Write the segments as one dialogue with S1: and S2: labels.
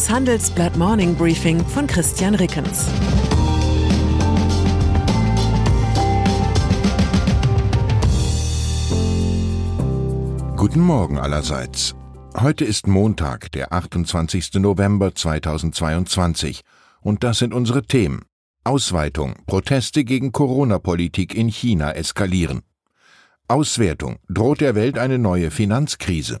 S1: Das Handelsblatt Morning Briefing von Christian Rickens.
S2: Guten Morgen allerseits. Heute ist Montag, der 28. November 2022, und das sind unsere Themen. Ausweitung, Proteste gegen Corona-Politik in China eskalieren. Auswertung, droht der Welt eine neue Finanzkrise.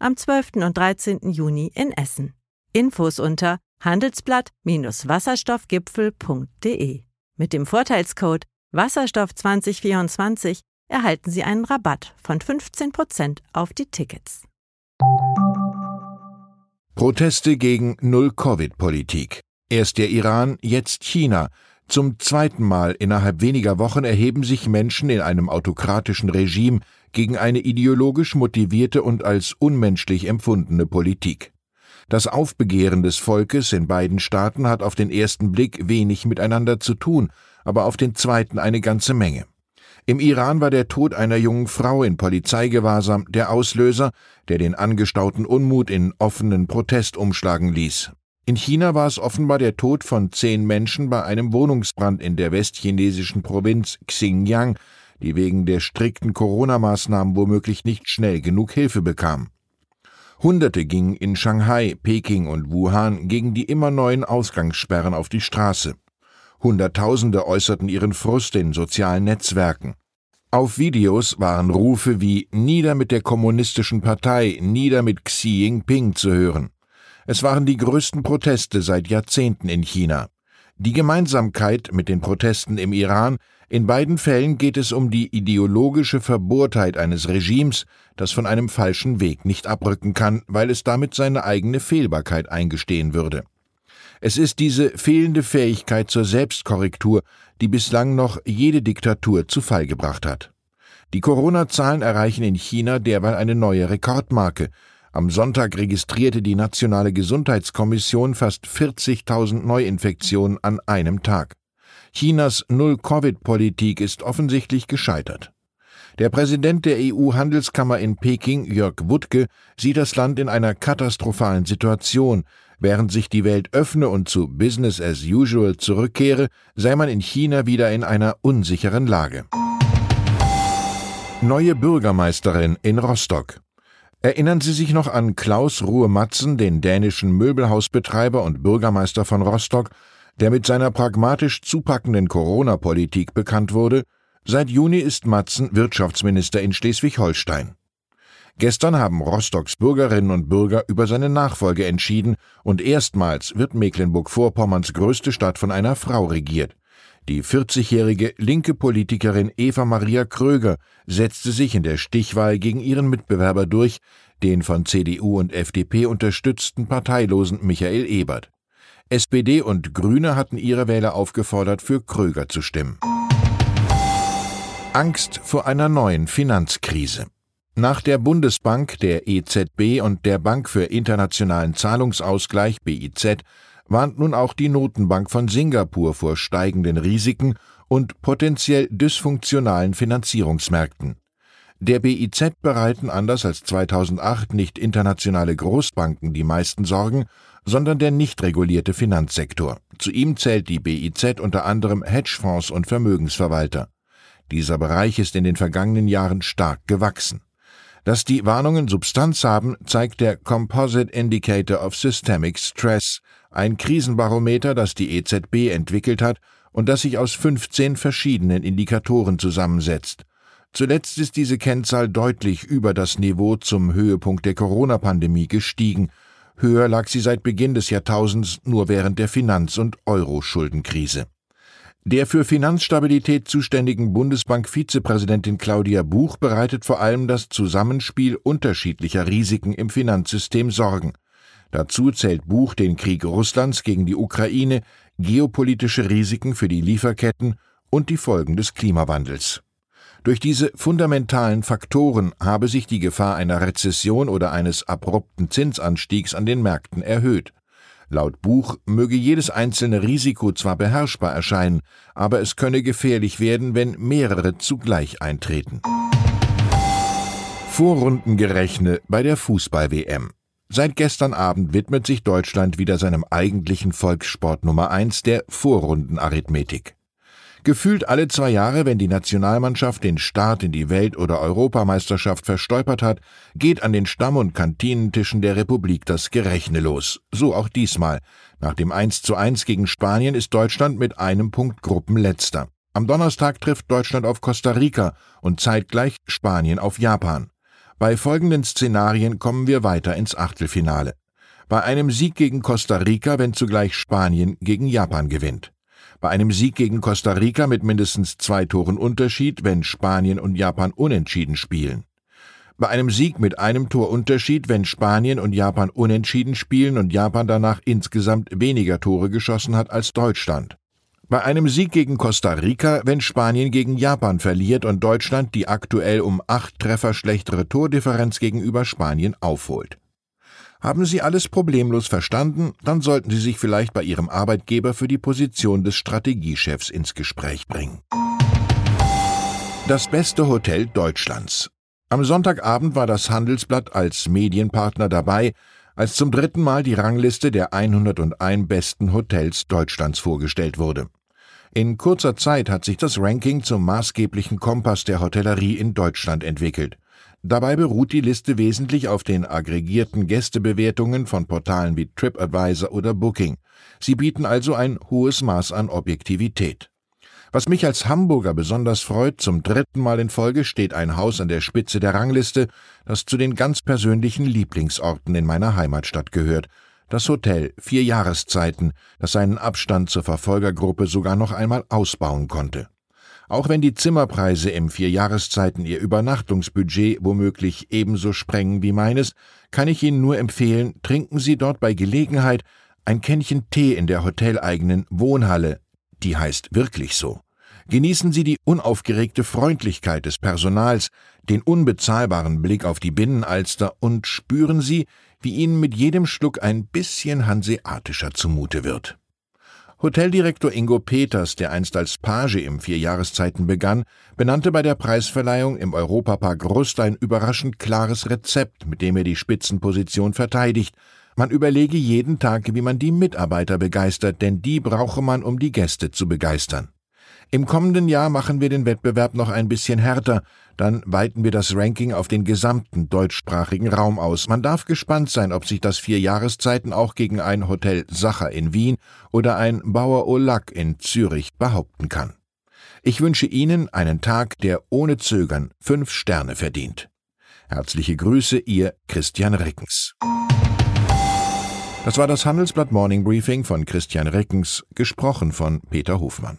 S3: am 12. und 13. Juni in Essen. Infos unter handelsblatt-wasserstoffgipfel.de. Mit dem Vorteilscode Wasserstoff 2024 erhalten Sie einen Rabatt von 15% auf die Tickets.
S2: Proteste gegen Null-Covid-Politik. Erst der Iran, jetzt China. Zum zweiten Mal innerhalb weniger Wochen erheben sich Menschen in einem autokratischen Regime gegen eine ideologisch motivierte und als unmenschlich empfundene Politik. Das Aufbegehren des Volkes in beiden Staaten hat auf den ersten Blick wenig miteinander zu tun, aber auf den zweiten eine ganze Menge. Im Iran war der Tod einer jungen Frau in Polizeigewahrsam der Auslöser, der den angestauten Unmut in offenen Protest umschlagen ließ. In China war es offenbar der Tod von zehn Menschen bei einem Wohnungsbrand in der westchinesischen Provinz Xinjiang, die wegen der strikten Corona-Maßnahmen womöglich nicht schnell genug Hilfe bekam. Hunderte gingen in Shanghai, Peking und Wuhan gegen die immer neuen Ausgangssperren auf die Straße. Hunderttausende äußerten ihren Frust in sozialen Netzwerken. Auf Videos waren Rufe wie Nieder mit der kommunistischen Partei, nieder mit Xi Jinping zu hören. Es waren die größten Proteste seit Jahrzehnten in China. Die Gemeinsamkeit mit den Protesten im Iran, in beiden Fällen geht es um die ideologische Verbohrtheit eines Regimes, das von einem falschen Weg nicht abrücken kann, weil es damit seine eigene Fehlbarkeit eingestehen würde. Es ist diese fehlende Fähigkeit zur Selbstkorrektur, die bislang noch jede Diktatur zu Fall gebracht hat. Die Corona-Zahlen erreichen in China derweil eine neue Rekordmarke. Am Sonntag registrierte die Nationale Gesundheitskommission fast 40.000 Neuinfektionen an einem Tag. Chinas Null-Covid-Politik ist offensichtlich gescheitert. Der Präsident der EU-Handelskammer in Peking, Jörg Wuttke, sieht das Land in einer katastrophalen Situation. Während sich die Welt öffne und zu Business as usual zurückkehre, sei man in China wieder in einer unsicheren Lage. Neue Bürgermeisterin in Rostock. Erinnern Sie sich noch an Klaus Ruhe Matzen, den dänischen Möbelhausbetreiber und Bürgermeister von Rostock, der mit seiner pragmatisch zupackenden Corona-Politik bekannt wurde? Seit Juni ist Matzen Wirtschaftsminister in Schleswig-Holstein. Gestern haben Rostocks Bürgerinnen und Bürger über seine Nachfolge entschieden und erstmals wird Mecklenburg-Vorpommerns größte Stadt von einer Frau regiert. Die 40-jährige linke Politikerin Eva Maria Kröger setzte sich in der Stichwahl gegen ihren Mitbewerber durch, den von CDU und FDP unterstützten parteilosen Michael Ebert. SPD und Grüne hatten ihre Wähler aufgefordert, für Kröger zu stimmen. Angst vor einer neuen Finanzkrise. Nach der Bundesbank, der EZB und der Bank für internationalen Zahlungsausgleich BIZ warnt nun auch die Notenbank von Singapur vor steigenden Risiken und potenziell dysfunktionalen Finanzierungsmärkten. Der BIZ bereiten anders als 2008 nicht internationale Großbanken die meisten Sorgen, sondern der nicht regulierte Finanzsektor. Zu ihm zählt die BIZ unter anderem Hedgefonds und Vermögensverwalter. Dieser Bereich ist in den vergangenen Jahren stark gewachsen. Dass die Warnungen Substanz haben, zeigt der Composite Indicator of Systemic Stress, ein Krisenbarometer, das die EZB entwickelt hat und das sich aus 15 verschiedenen Indikatoren zusammensetzt. Zuletzt ist diese Kennzahl deutlich über das Niveau zum Höhepunkt der Corona-Pandemie gestiegen. Höher lag sie seit Beginn des Jahrtausends nur während der Finanz- und Euro-Schuldenkrise. Der für Finanzstabilität zuständigen Bundesbank-Vizepräsidentin Claudia Buch bereitet vor allem das Zusammenspiel unterschiedlicher Risiken im Finanzsystem Sorgen. Dazu zählt Buch den Krieg Russlands gegen die Ukraine, geopolitische Risiken für die Lieferketten und die Folgen des Klimawandels. Durch diese fundamentalen Faktoren habe sich die Gefahr einer Rezession oder eines abrupten Zinsanstiegs an den Märkten erhöht. Laut Buch möge jedes einzelne Risiko zwar beherrschbar erscheinen, aber es könne gefährlich werden, wenn mehrere zugleich eintreten. Vorrundengerechne bei der Fußball-WM. Seit gestern Abend widmet sich Deutschland wieder seinem eigentlichen Volkssport Nummer eins, der Vorrundenarithmetik. Gefühlt alle zwei Jahre, wenn die Nationalmannschaft den Start in die Welt- oder Europameisterschaft verstolpert hat, geht an den Stamm- und Kantinentischen der Republik das Gerechne los. So auch diesmal. Nach dem 1 zu 1 gegen Spanien ist Deutschland mit einem Punkt Gruppenletzter. Am Donnerstag trifft Deutschland auf Costa Rica und zeitgleich Spanien auf Japan. Bei folgenden Szenarien kommen wir weiter ins Achtelfinale. Bei einem Sieg gegen Costa Rica, wenn zugleich Spanien gegen Japan gewinnt bei einem Sieg gegen Costa Rica mit mindestens zwei Toren Unterschied, wenn Spanien und Japan unentschieden spielen. Bei einem Sieg mit einem Tor Unterschied, wenn Spanien und Japan unentschieden spielen und Japan danach insgesamt weniger Tore geschossen hat als Deutschland. Bei einem Sieg gegen Costa Rica, wenn Spanien gegen Japan verliert und Deutschland die aktuell um acht Treffer schlechtere Tordifferenz gegenüber Spanien aufholt. Haben Sie alles problemlos verstanden, dann sollten Sie sich vielleicht bei Ihrem Arbeitgeber für die Position des Strategiechefs ins Gespräch bringen. Das beste Hotel Deutschlands. Am Sonntagabend war das Handelsblatt als Medienpartner dabei, als zum dritten Mal die Rangliste der 101 besten Hotels Deutschlands vorgestellt wurde. In kurzer Zeit hat sich das Ranking zum maßgeblichen Kompass der Hotellerie in Deutschland entwickelt. Dabei beruht die Liste wesentlich auf den aggregierten Gästebewertungen von Portalen wie TripAdvisor oder Booking. Sie bieten also ein hohes Maß an Objektivität. Was mich als Hamburger besonders freut, zum dritten Mal in Folge steht ein Haus an der Spitze der Rangliste, das zu den ganz persönlichen Lieblingsorten in meiner Heimatstadt gehört. Das Hotel Vier Jahreszeiten, das seinen Abstand zur Verfolgergruppe sogar noch einmal ausbauen konnte. Auch wenn die Zimmerpreise im Vierjahreszeiten ihr Übernachtungsbudget womöglich ebenso sprengen wie meines, kann ich Ihnen nur empfehlen, trinken Sie dort bei Gelegenheit ein Kännchen Tee in der hoteleigenen Wohnhalle. Die heißt wirklich so. Genießen Sie die unaufgeregte Freundlichkeit des Personals, den unbezahlbaren Blick auf die Binnenalster und spüren Sie, wie Ihnen mit jedem Schluck ein bisschen hanseatischer zumute wird. Hoteldirektor Ingo Peters, der einst als Page im Vierjahreszeiten begann, benannte bei der Preisverleihung im Europapark Rust ein überraschend klares Rezept, mit dem er die Spitzenposition verteidigt. Man überlege jeden Tag, wie man die Mitarbeiter begeistert, denn die brauche man, um die Gäste zu begeistern. Im kommenden Jahr machen wir den Wettbewerb noch ein bisschen härter, dann weiten wir das Ranking auf den gesamten deutschsprachigen Raum aus. Man darf gespannt sein, ob sich das vier Jahreszeiten auch gegen ein Hotel Sacher in Wien oder ein Bauer Olack in Zürich behaupten kann. Ich wünsche Ihnen einen Tag, der ohne Zögern fünf Sterne verdient. Herzliche Grüße, Ihr Christian Reckens. Das war das Handelsblatt Morning Briefing von Christian Reckens, gesprochen von Peter Hofmann.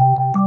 S4: you